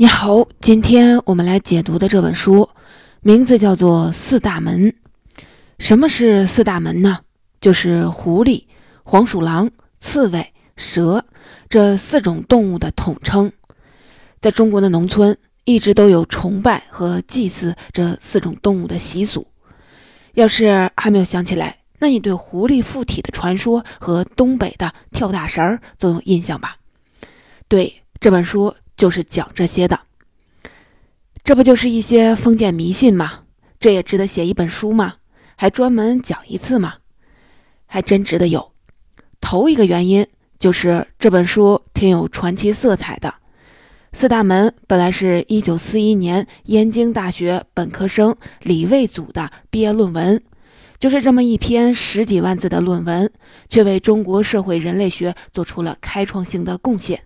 你好，今天我们来解读的这本书名字叫做《四大门》。什么是四大门呢？就是狐狸、黄鼠狼、刺猬、蛇这四种动物的统称。在中国的农村，一直都有崇拜和祭祀这四种动物的习俗。要是还没有想起来，那你对狐狸附体的传说和东北的跳大神儿总有印象吧？对，这本书。就是讲这些的，这不就是一些封建迷信吗？这也值得写一本书吗？还专门讲一次吗？还真值得有。头一个原因就是这本书挺有传奇色彩的。四大门本来是一九四一年燕京大学本科生李卫祖的毕业论文，就是这么一篇十几万字的论文，却为中国社会人类学做出了开创性的贡献。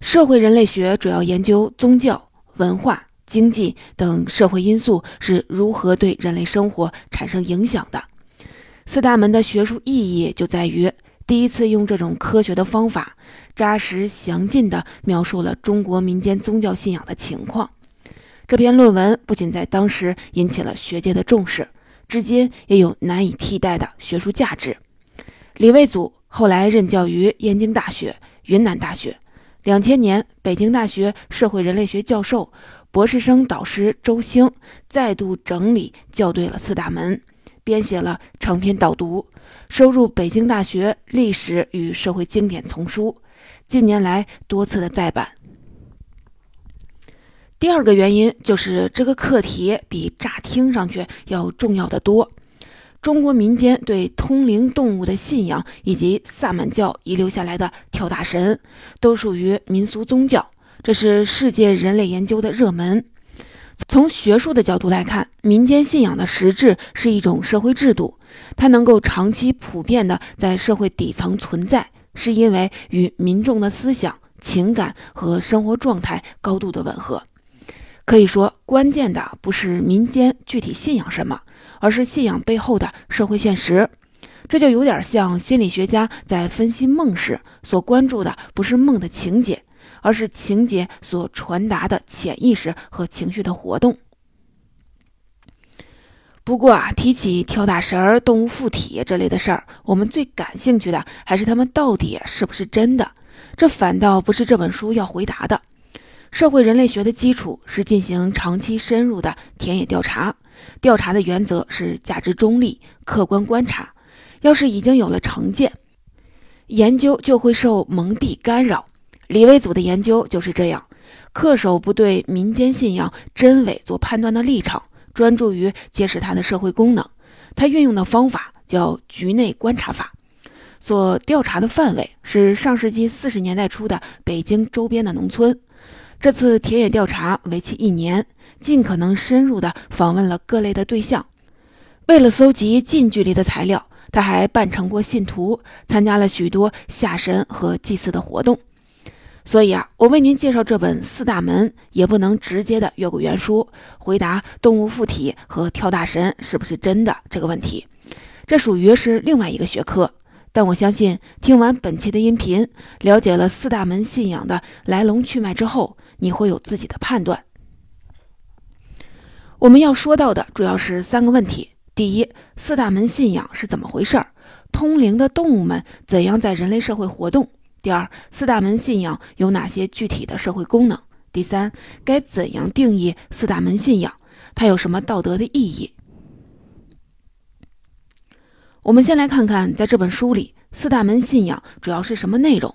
社会人类学主要研究宗教、文化、经济等社会因素是如何对人类生活产生影响的。四大门的学术意义就在于第一次用这种科学的方法，扎实详尽地描述了中国民间宗教信仰的情况。这篇论文不仅在当时引起了学界的重视，至今也有难以替代的学术价值。李卫祖后来任教于燕京大学、云南大学。两千年，北京大学社会人类学教授、博士生导师周兴再度整理校对了四大门，编写了长篇导读，收入北京大学历史与社会经典丛书，近年来多次的再版。第二个原因就是这个课题比乍听上去要重要的多。中国民间对通灵动物的信仰，以及萨满教遗留下来的跳大神，都属于民俗宗教，这是世界人类研究的热门。从学术的角度来看，民间信仰的实质是一种社会制度，它能够长期普遍的在社会底层存在，是因为与民众的思想、情感和生活状态高度的吻合。可以说，关键的不是民间具体信仰什么。而是信仰背后的社会现实，这就有点像心理学家在分析梦时所关注的，不是梦的情节，而是情节所传达的潜意识和情绪的活动。不过啊，提起跳大神儿、动物附体这类的事儿，我们最感兴趣的还是他们到底是不是真的。这反倒不是这本书要回答的。社会人类学的基础是进行长期深入的田野调查。调查的原则是价值中立、客观观察。要是已经有了成见，研究就会受蒙蔽干扰。李维祖的研究就是这样，恪守不对民间信仰真伪做判断的立场，专注于揭示它的社会功能。他运用的方法叫局内观察法，所调查的范围是上世纪四十年代初的北京周边的农村。这次田野调查为期一年。尽可能深入地访问了各类的对象，为了搜集近距离的材料，他还扮成过信徒，参加了许多下神和祭祀的活动。所以啊，我为您介绍这本《四大门》，也不能直接的越过原书回答动物附体和跳大神是不是真的这个问题，这属于是另外一个学科。但我相信，听完本期的音频，了解了四大门信仰的来龙去脉之后，你会有自己的判断。我们要说到的主要是三个问题：第一，四大门信仰是怎么回事儿？通灵的动物们怎样在人类社会活动？第二，四大门信仰有哪些具体的社会功能？第三，该怎样定义四大门信仰？它有什么道德的意义？我们先来看看，在这本书里，四大门信仰主要是什么内容？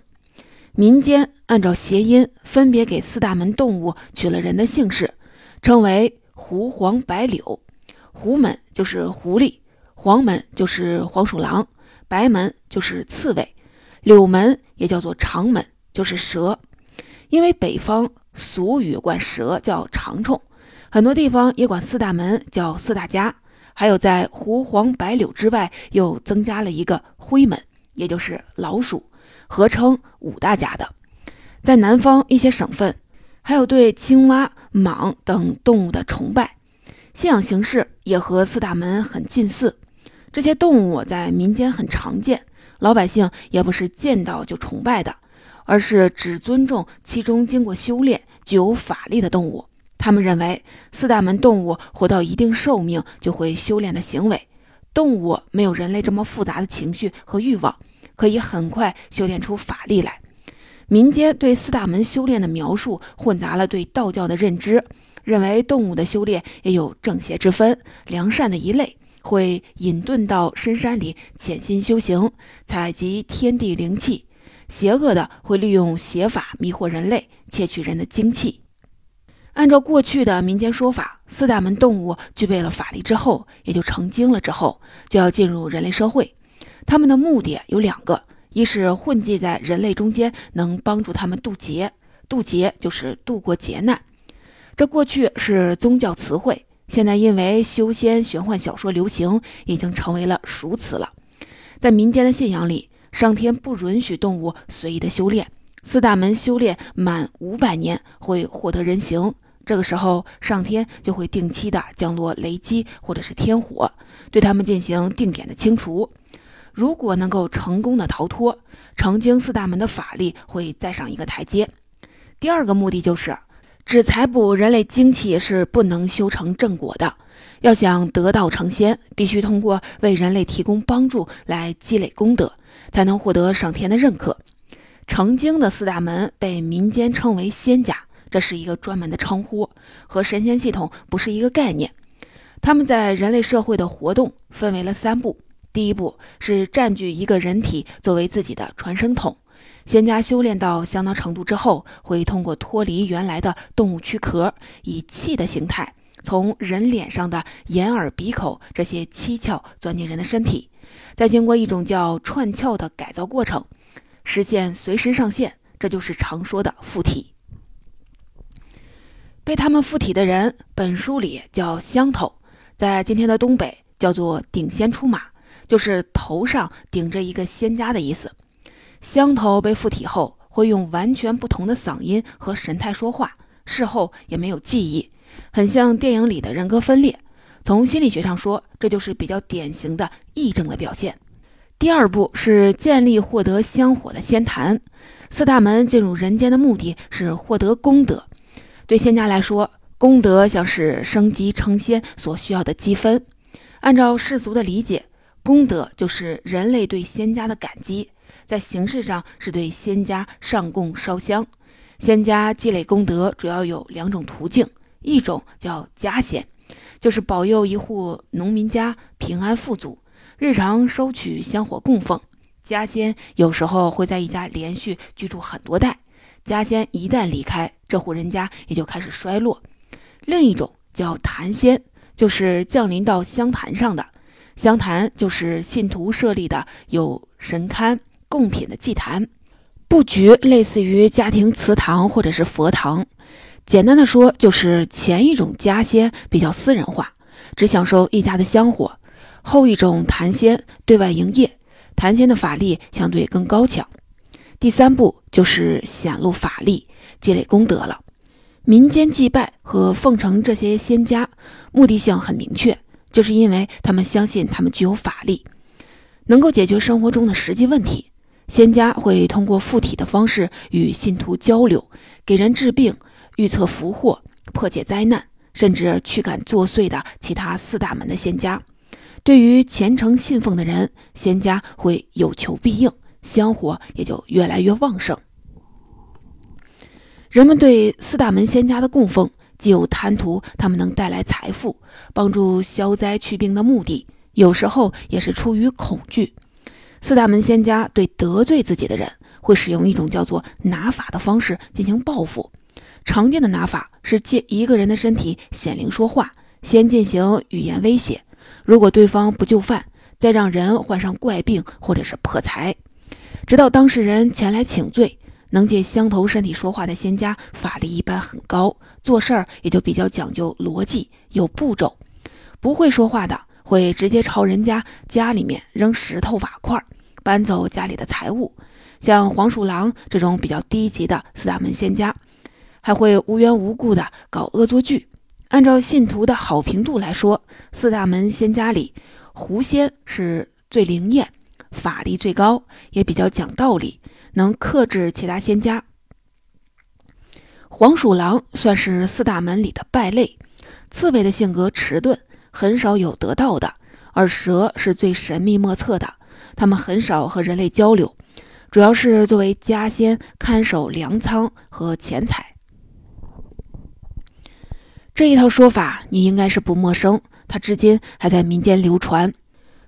民间按照谐音，分别给四大门动物取了人的姓氏，称为。狐、黄、白、柳，狐门就是狐狸，黄门就是黄鼠狼，白门就是刺猬，柳门也叫做长门，就是蛇。因为北方俗语管蛇叫长虫，很多地方也管四大门叫四大家。还有在狐、黄、白、柳之外，又增加了一个灰门，也就是老鼠，合称五大家的。在南方一些省份。还有对青蛙、蟒等动物的崇拜，信仰形式也和四大门很近似。这些动物在民间很常见，老百姓也不是见到就崇拜的，而是只尊重其中经过修炼、具有法力的动物。他们认为，四大门动物活到一定寿命就会修炼的行为，动物没有人类这么复杂的情绪和欲望，可以很快修炼出法力来。民间对四大门修炼的描述混杂了对道教的认知，认为动物的修炼也有正邪之分，良善的一类会隐遁到深山里潜心修行，采集天地灵气；邪恶的会利用邪法迷惑人类，窃取人的精气。按照过去的民间说法，四大门动物具备了法力之后，也就成精了之后，就要进入人类社会。他们的目的有两个。一是混迹在人类中间，能帮助他们渡劫。渡劫就是度过劫难。这过去是宗教词汇，现在因为修仙玄幻小说流行，已经成为了熟词了。在民间的信仰里，上天不允许动物随意的修炼。四大门修炼满五百年会获得人形，这个时候上天就会定期的降落雷击或者是天火，对他们进行定点的清除。如果能够成功的逃脱，成精四大门的法力会再上一个台阶。第二个目的就是，只采补人类精气是不能修成正果的。要想得道成仙，必须通过为人类提供帮助来积累功德，才能获得上天的认可。成精的四大门被民间称为仙家，这是一个专门的称呼，和神仙系统不是一个概念。他们在人类社会的活动分为了三步。第一步是占据一个人体作为自己的传声筒。仙家修炼到相当程度之后，会通过脱离原来的动物躯壳，以气的形态从人脸上的眼、耳、鼻、口这些七窍钻进人的身体，再经过一种叫串窍的改造过程，实现随时上线。这就是常说的附体。被他们附体的人，本书里叫乡头，在今天的东北叫做顶仙出马。就是头上顶着一个仙家的意思。香头被附体后，会用完全不同的嗓音和神态说话，事后也没有记忆，很像电影里的人格分裂。从心理学上说，这就是比较典型的癔症的表现。第二步是建立获得香火的仙坛。四大门进入人间的目的是获得功德。对仙家来说，功德像是升级成仙所需要的积分。按照世俗的理解。功德就是人类对仙家的感激，在形式上是对仙家上供烧香。仙家积累功德主要有两种途径，一种叫家仙，就是保佑一户农民家平安富足，日常收取香火供奉。家仙有时候会在一家连续居住很多代，家仙一旦离开，这户人家也就开始衰落。另一种叫坛仙，就是降临到香坛上的。香坛就是信徒设立的有神龛供品的祭坛，布局类似于家庭祠堂或者是佛堂。简单的说，就是前一种家仙比较私人化，只享受一家的香火；后一种坛仙对外营业，坛仙的法力相对更高强。第三步就是显露法力，积累功德了。民间祭拜和奉承这些仙家，目的性很明确。就是因为他们相信他们具有法力，能够解决生活中的实际问题。仙家会通过附体的方式与信徒交流，给人治病、预测福祸、破解灾难，甚至驱赶作祟的其他四大门的仙家。对于虔诚信奉的人，仙家会有求必应，香火也就越来越旺盛。人们对四大门仙家的供奉。既有贪图他们能带来财富、帮助消灾去病的目的，有时候也是出于恐惧。四大门仙家对得罪自己的人，会使用一种叫做拿法的方式进行报复。常见的拿法是借一个人的身体显灵说话，先进行语言威胁，如果对方不就范，再让人患上怪病或者是破财，直到当事人前来请罪。能借香头身体说话的仙家，法力一般很高，做事儿也就比较讲究逻辑，有步骤。不会说话的，会直接朝人家家里面扔石头瓦块，搬走家里的财物。像黄鼠狼这种比较低级的四大门仙家，还会无缘无故的搞恶作剧。按照信徒的好评度来说，四大门仙家里，狐仙是最灵验，法力最高，也比较讲道理。能克制其他仙家。黄鼠狼算是四大门里的败类，刺猬的性格迟钝，很少有得到的；而蛇是最神秘莫测的，它们很少和人类交流，主要是作为家仙看守粮仓和钱财。这一套说法你应该是不陌生，它至今还在民间流传。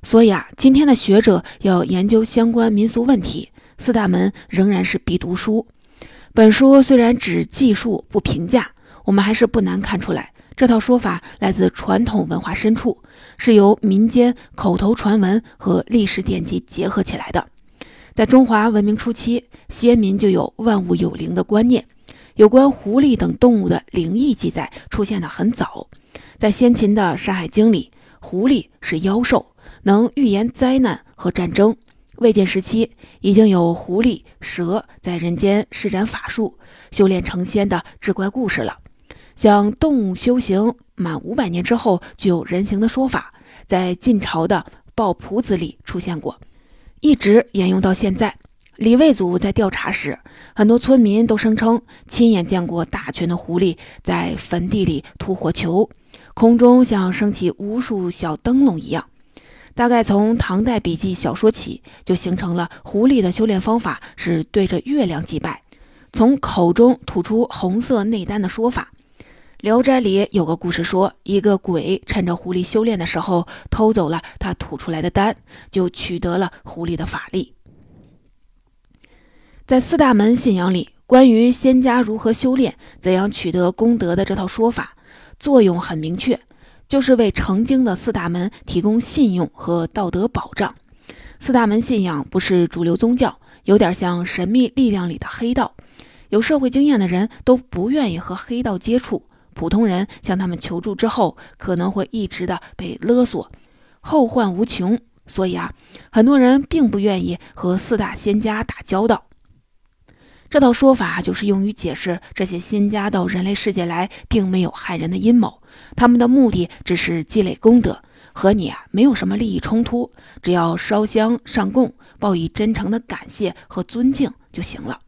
所以啊，今天的学者要研究相关民俗问题，四大门仍然是必读书。本书虽然只记述不评价，我们还是不难看出来，这套说法来自传统文化深处，是由民间口头传闻和历史典籍结合起来的。在中华文明初期，先民就有万物有灵的观念，有关狐狸等动物的灵异记载出现的很早。在先秦的《山海经》里，狐狸是妖兽，能预言灾难和战争。魏晋时期，已经有狐狸、蛇在人间施展法术、修炼成仙的志怪故事了。像动物修行满五百年之后具有人形的说法，在晋朝的《抱朴子》里出现过，一直沿用到现在。李卫祖在调查时，很多村民都声称亲眼见过大群的狐狸在坟地里吐火球，空中像升起无数小灯笼一样。大概从唐代笔记小说起，就形成了狐狸的修炼方法是对着月亮祭拜，从口中吐出红色内丹的说法。《聊斋》里有个故事说，一个鬼趁着狐狸修炼的时候偷走了他吐出来的丹，就取得了狐狸的法力。在四大门信仰里，关于仙家如何修炼、怎样取得功德的这套说法，作用很明确。就是为成精的四大门提供信用和道德保障。四大门信仰不是主流宗教，有点像神秘力量里的黑道。有社会经验的人都不愿意和黑道接触，普通人向他们求助之后，可能会一直的被勒索，后患无穷。所以啊，很多人并不愿意和四大仙家打交道。这套说法就是用于解释这些仙家到人类世界来，并没有害人的阴谋。他们的目的只是积累功德，和你啊没有什么利益冲突。只要烧香上供，报以真诚的感谢和尊敬就行了。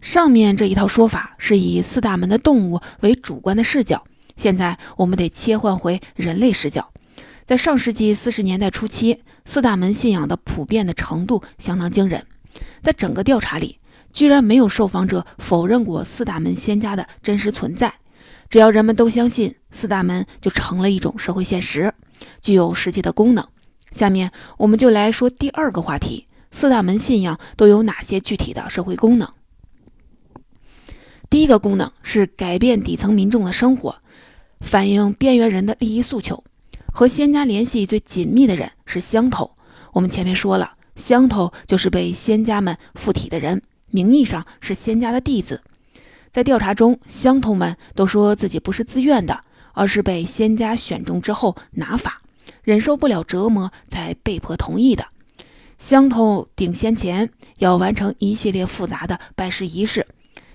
上面这一套说法是以四大门的动物为主观的视角，现在我们得切换回人类视角。在上世纪四十年代初期，四大门信仰的普遍的程度相当惊人。在整个调查里，居然没有受访者否认过四大门仙家的真实存在。只要人们都相信，四大门就成了一种社会现实，具有实际的功能。下面我们就来说第二个话题：四大门信仰都有哪些具体的社会功能？第一个功能是改变底层民众的生活，反映边缘人的利益诉求。和仙家联系最紧密的人是乡头。我们前面说了。乡头就是被仙家们附体的人，名义上是仙家的弟子。在调查中，乡头们都说自己不是自愿的，而是被仙家选中之后拿法，忍受不了折磨才被迫同意的。乡头顶仙前要完成一系列复杂的拜师仪式，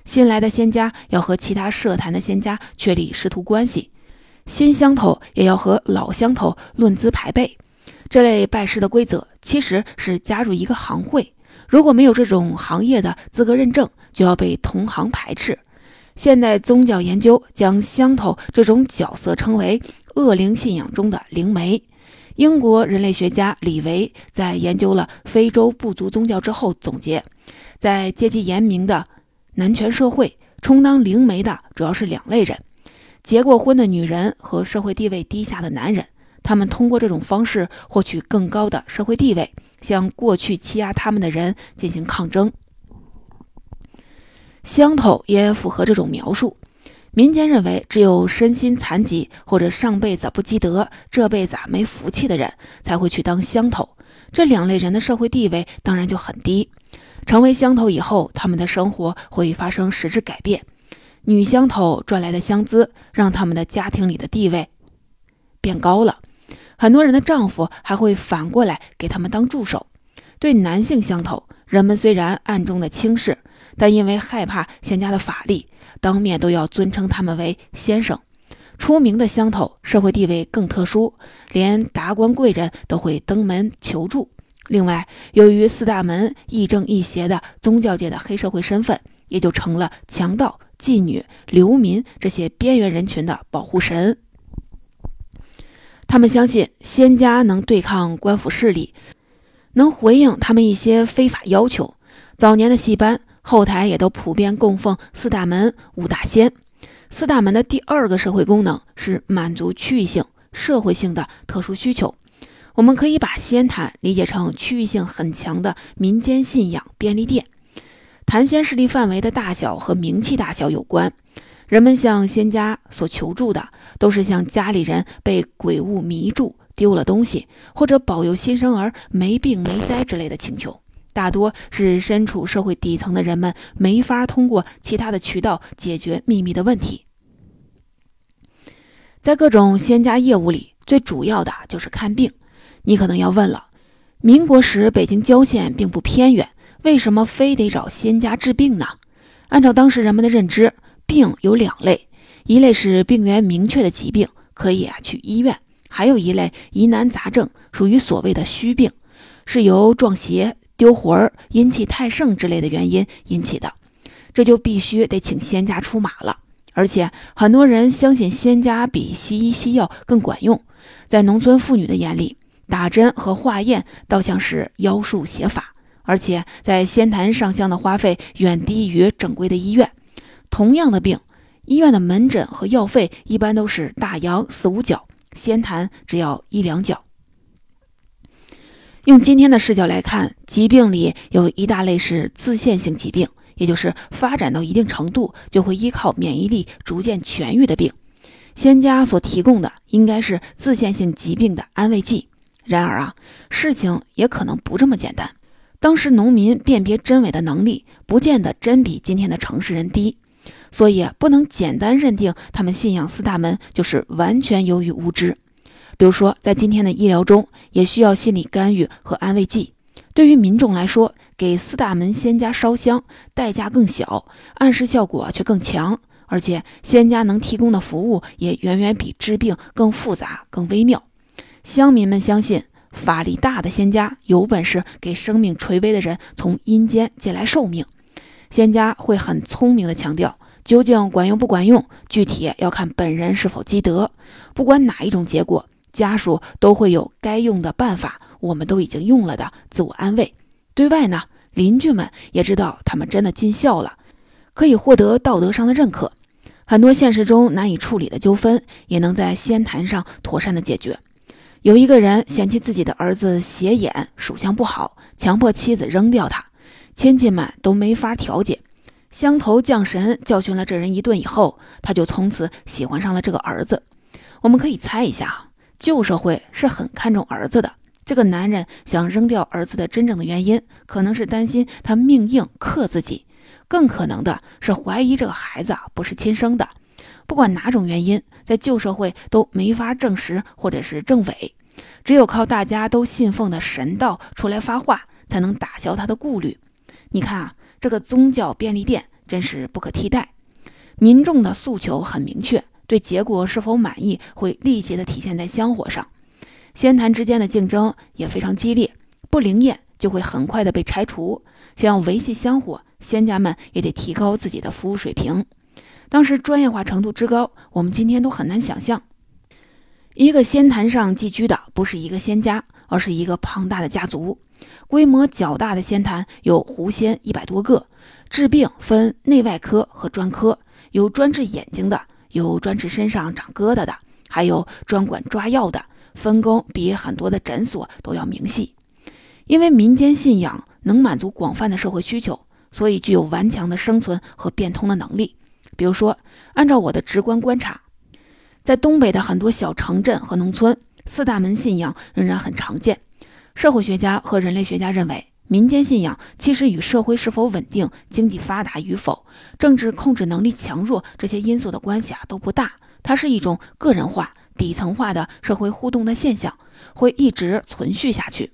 新来的仙家要和其他社坛的仙家确立师徒关系，新乡头也要和老乡头论资排辈。这类拜师的规则其实是加入一个行会，如果没有这种行业的资格认证，就要被同行排斥。现代宗教研究将乡头这种角色称为恶灵信仰中的灵媒。英国人类学家李维在研究了非洲部族宗教之后总结，在阶级严明的男权社会，充当灵媒的主要是两类人：结过婚的女人和社会地位低下的男人。他们通过这种方式获取更高的社会地位，向过去欺压他们的人进行抗争。乡头也符合这种描述。民间认为，只有身心残疾或者上辈子不积德、这辈子没福气的人才会去当乡头。这两类人的社会地位当然就很低。成为乡头以后，他们的生活会发生实质改变。女乡头赚来的乡资，让他们的家庭里的地位变高了。很多人的丈夫还会反过来给他们当助手。对男性乡头，人们虽然暗中的轻视，但因为害怕仙家的法力，当面都要尊称他们为先生。出名的乡头，社会地位更特殊，连达官贵人都会登门求助。另外，由于四大门亦正亦邪的宗教界的黑社会身份，也就成了强盗、妓女、流民这些边缘人群的保护神。他们相信仙家能对抗官府势力，能回应他们一些非法要求。早年的戏班后台也都普遍供奉四大门、五大仙。四大门的第二个社会功能是满足区域性、社会性的特殊需求。我们可以把仙坛理解成区域性很强的民间信仰便利店。坛仙势力范围的大小和名气大小有关。人们向仙家所求助的，都是向家里人被鬼物迷住、丢了东西，或者保佑新生儿没病没灾之类的请求。大多是身处社会底层的人们没法通过其他的渠道解决秘密的问题。在各种仙家业务里，最主要的就是看病。你可能要问了：民国时北京郊县并不偏远，为什么非得找仙家治病呢？按照当时人们的认知，病有两类，一类是病源明确的疾病，可以啊去医院；还有一类疑难杂症，属于所谓的虚病，是由撞邪、丢魂儿、阴气太盛之类的原因引起的，这就必须得请仙家出马了。而且很多人相信仙家比西医西药更管用，在农村妇女的眼里。打针和化验倒像是妖术邪法，而且在仙坛上香的花费远低于正规的医院。同样的病，医院的门诊和药费一般都是大洋四五角，仙坛只要一两角。用今天的视角来看，疾病里有一大类是自限性疾病，也就是发展到一定程度就会依靠免疫力逐渐痊愈的病。仙家所提供的应该是自限性疾病的安慰剂。然而啊，事情也可能不这么简单。当时农民辨别真伪的能力，不见得真比今天的城市人低，所以不能简单认定他们信仰四大门就是完全由于无知。比如说，在今天的医疗中，也需要心理干预和安慰剂。对于民众来说，给四大门仙家烧香，代价更小，暗示效果却更强，而且仙家能提供的服务也远远比治病更复杂、更微妙。乡民们相信，法力大的仙家有本事给生命垂危的人从阴间借来寿命。仙家会很聪明地强调，究竟管用不管用，具体要看本人是否积德。不管哪一种结果，家属都会有该用的办法。我们都已经用了的自我安慰。对外呢，邻居们也知道他们真的尽孝了，可以获得道德上的认可。很多现实中难以处理的纠纷，也能在仙坛上妥善的解决。有一个人嫌弃自己的儿子斜眼属相不好，强迫妻子扔掉他，亲戚们都没法调解。香头降神教训了这人一顿以后，他就从此喜欢上了这个儿子。我们可以猜一下，旧社会是很看重儿子的。这个男人想扔掉儿子的真正的原因，可能是担心他命硬克自己，更可能的是怀疑这个孩子不是亲生的。不管哪种原因，在旧社会都没法证实或者是证伪，只有靠大家都信奉的神道出来发话，才能打消他的顾虑。你看啊，这个宗教便利店真是不可替代。民众的诉求很明确，对结果是否满意会立即的体现在香火上。仙坛之间的竞争也非常激烈，不灵验就会很快的被拆除。想要维系香火，仙家们也得提高自己的服务水平。当时专业化程度之高，我们今天都很难想象。一个仙坛上寄居的不是一个仙家，而是一个庞大的家族。规模较大的仙坛有狐仙一百多个，治病分内外科和专科，有专治眼睛的，有专治身上长疙瘩的，还有专管抓药的，分工比很多的诊所都要明细。因为民间信仰能满足广泛的社会需求，所以具有顽强的生存和变通的能力。比如说，按照我的直观观察，在东北的很多小城镇和农村，四大门信仰仍然很常见。社会学家和人类学家认为，民间信仰其实与社会是否稳定、经济发达与否、政治控制能力强弱这些因素的关系啊都不大。它是一种个人化、底层化的社会互动的现象，会一直存续下去。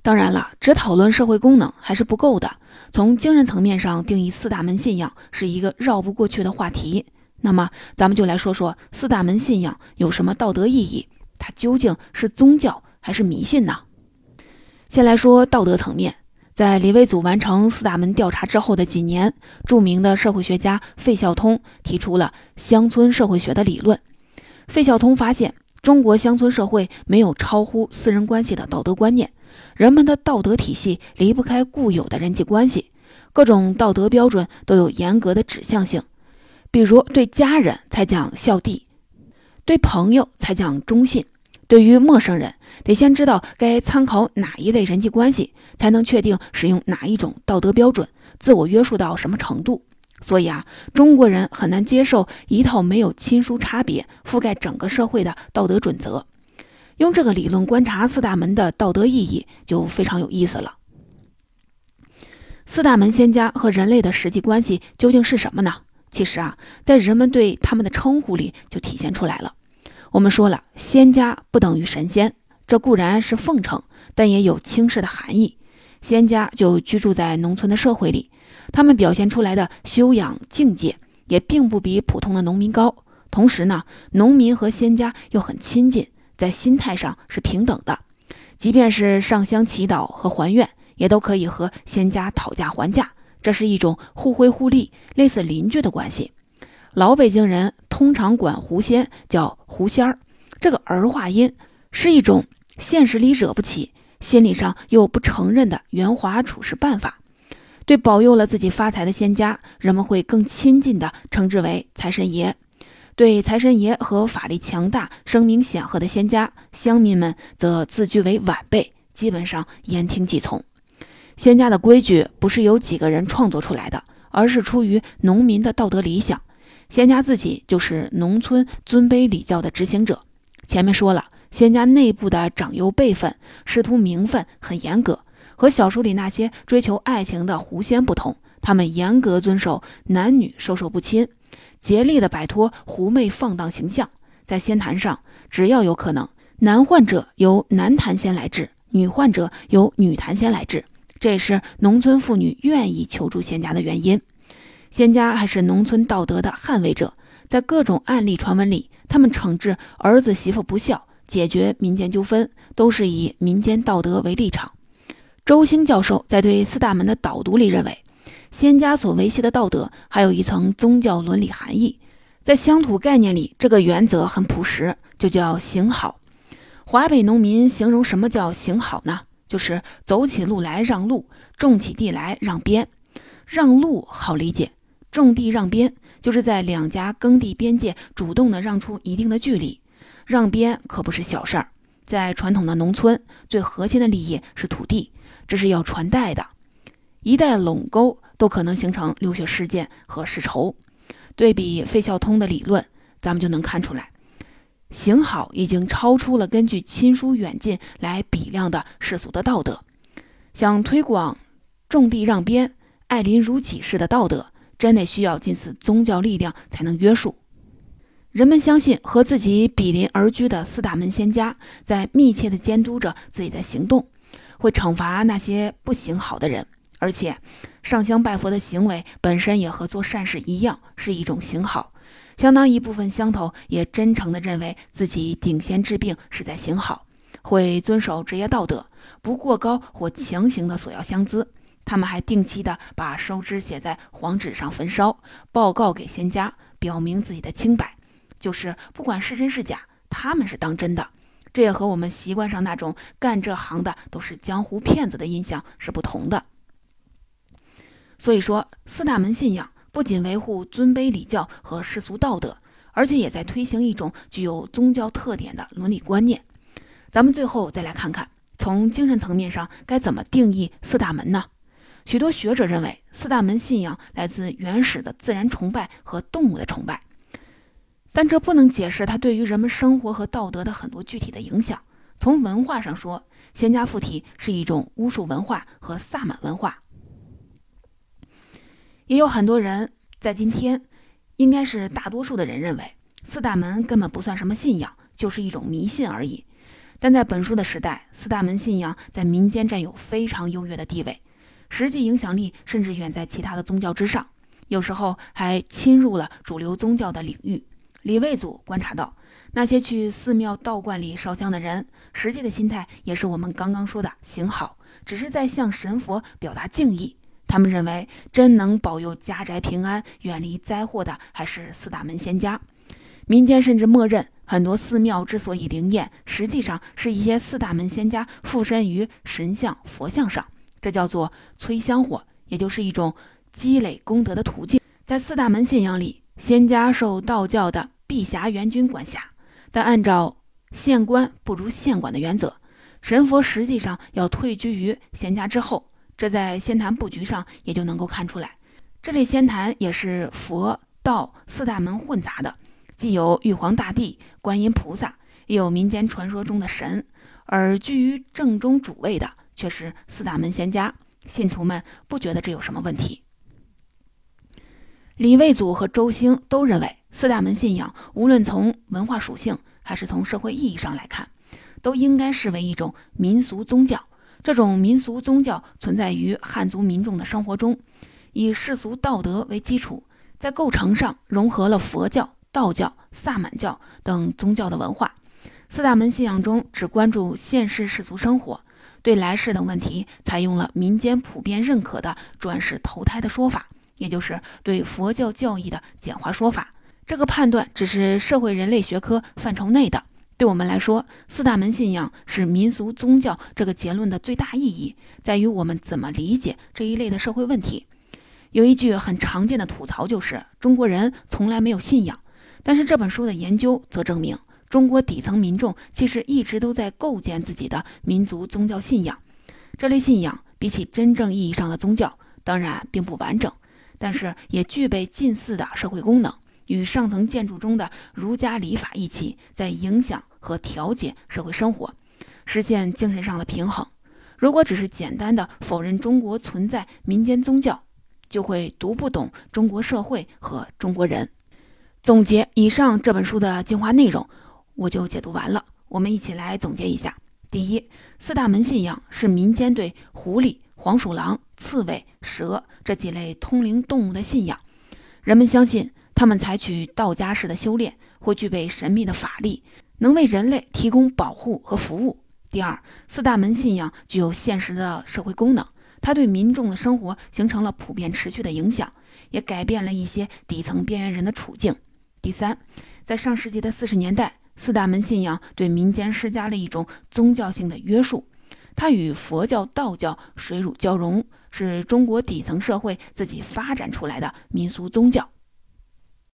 当然了，只讨论社会功能还是不够的。从精神层面上定义四大门信仰是一个绕不过去的话题。那么，咱们就来说说四大门信仰有什么道德意义？它究竟是宗教还是迷信呢？先来说道德层面，在李维祖完成四大门调查之后的几年，著名的社会学家费孝通提出了乡村社会学的理论。费孝通发现，中国乡村社会没有超乎私人关系的道德观念，人们的道德体系离不开固有的人际关系，各种道德标准都有严格的指向性。比如，对家人才讲孝弟，对朋友才讲忠信。对于陌生人，得先知道该参考哪一类人际关系，才能确定使用哪一种道德标准，自我约束到什么程度。所以啊，中国人很难接受一套没有亲疏差别、覆盖整个社会的道德准则。用这个理论观察四大门的道德意义，就非常有意思了。四大门仙家和人类的实际关系究竟是什么呢？其实啊，在人们对他们的称呼里就体现出来了。我们说了，仙家不等于神仙，这固然是奉承，但也有轻视的含义。仙家就居住在农村的社会里，他们表现出来的修养境界也并不比普通的农民高。同时呢，农民和仙家又很亲近，在心态上是平等的，即便是上香祈祷和还愿，也都可以和仙家讨价还价，这是一种互惠互利、类似邻居的关系。老北京人通常管狐仙叫狐仙儿，这个儿化音是一种现实里惹不起，心理上又不承认的圆滑处事办法。对保佑了自己发财的仙家，人们会更亲近的称之为财神爷；对财神爷和法力强大、声名显赫的仙家，乡民们则自居为晚辈，基本上言听计从。仙家的规矩不是由几个人创作出来的，而是出于农民的道德理想。仙家自己就是农村尊卑礼教的执行者。前面说了，仙家内部的长幼辈分、师徒名分很严格，和小说里那些追求爱情的狐仙不同。他们严格遵守男女授受不亲，竭力的摆脱狐媚放荡形象。在仙坛上，只要有可能，男患者由男坛仙来治，女患者由女坛仙来治。这也是农村妇女愿意求助仙家的原因。仙家还是农村道德的捍卫者，在各种案例传闻里，他们惩治儿子媳妇不孝、解决民间纠纷，都是以民间道德为立场。周兴教授在对四大门的导读里认为，仙家所维系的道德还有一层宗教伦理含义。在乡土概念里，这个原则很朴实，就叫行好。华北农民形容什么叫行好呢？就是走起路来让路，种起地来让边。让路好理解。种地让边，就是在两家耕地边界主动的让出一定的距离。让边可不是小事儿，在传统的农村，最核心的利益是土地，这是要传代的。一代垄沟都可能形成流血事件和世仇。对比费孝通的理论，咱们就能看出来，行好已经超出了根据亲疏远近来比量的世俗的道德。想推广种地让边、爱邻如己式的道德。真得需要近似宗教力量才能约束人们相信，和自己比邻而居的四大门仙家在密切地监督着自己的行动，会惩罚那些不行好的人。而且，上香拜佛的行为本身也和做善事一样，是一种行好。相当一部分乡头也真诚地认为自己顶仙治病是在行好，会遵守职业道德，不过高或强行的索要香资。他们还定期的把收支写在黄纸上焚烧，报告给仙家，表明自己的清白。就是不管是真是假，他们是当真的。这也和我们习惯上那种干这行的都是江湖骗子的印象是不同的。所以说，四大门信仰不仅维护尊卑礼教和世俗道德，而且也在推行一种具有宗教特点的伦理观念。咱们最后再来看看，从精神层面上该怎么定义四大门呢？许多学者认为，四大门信仰来自原始的自然崇拜和动物的崇拜，但这不能解释它对于人们生活和道德的很多具体的影响。从文化上说，仙家附体是一种巫术文化和萨满文化。也有很多人在今天，应该是大多数的人认为，四大门根本不算什么信仰，就是一种迷信而已。但在本书的时代，四大门信仰在民间占有非常优越的地位。实际影响力甚至远在其他的宗教之上，有时候还侵入了主流宗教的领域。李卫祖观察到，那些去寺庙道观里烧香的人，实际的心态也是我们刚刚说的行好，只是在向神佛表达敬意。他们认为，真能保佑家宅平安、远离灾祸的，还是四大门仙家。民间甚至默认，很多寺庙之所以灵验，实际上是一些四大门仙家附身于神像、佛像上，这叫做催香火，也就是一种积累功德的途径。在四大门信仰里，仙家受道教的碧霞元君管辖，但按照县官不如县管的原则，神佛实际上要退居于仙家之后。这在仙坛布局上也就能够看出来。这类仙坛也是佛道四大门混杂的，既有玉皇大帝、观音菩萨，也有民间传说中的神，而居于正中主位的却是四大门仙家。信徒们不觉得这有什么问题。李卫祖和周兴都认为，四大门信仰无论从文化属性还是从社会意义上来看，都应该视为一种民俗宗教。这种民俗宗教存在于汉族民众的生活中，以世俗道德为基础，在构成上融合了佛教、道教、萨满教等宗教的文化。四大门信仰中只关注现世世俗生活，对来世等问题采用了民间普遍认可的转世投胎的说法。也就是对佛教教义的简化说法，这个判断只是社会人类学科范畴内的。对我们来说，四大门信仰是民俗宗教这个结论的最大意义在于我们怎么理解这一类的社会问题。有一句很常见的吐槽就是中国人从来没有信仰，但是这本书的研究则证明，中国底层民众其实一直都在构建自己的民族宗教信仰。这类信仰比起真正意义上的宗教，当然并不完整。但是也具备近似的社会功能，与上层建筑中的儒家礼法一起，在影响和调节社会生活，实现精神上的平衡。如果只是简单的否认中国存在民间宗教，就会读不懂中国社会和中国人。总结以上这本书的精华内容，我就解读完了。我们一起来总结一下：第一，四大门信仰是民间对狐狸。黄鼠狼、刺猬、蛇这几类通灵动物的信仰，人们相信他们采取道家式的修炼，会具备神秘的法力，能为人类提供保护和服务。第二，四大门信仰具有现实的社会功能，它对民众的生活形成了普遍持续的影响，也改变了一些底层边缘人的处境。第三，在上世纪的四十年代，四大门信仰对民间施加了一种宗教性的约束。它与佛教、道教水乳交融，是中国底层社会自己发展出来的民俗宗教。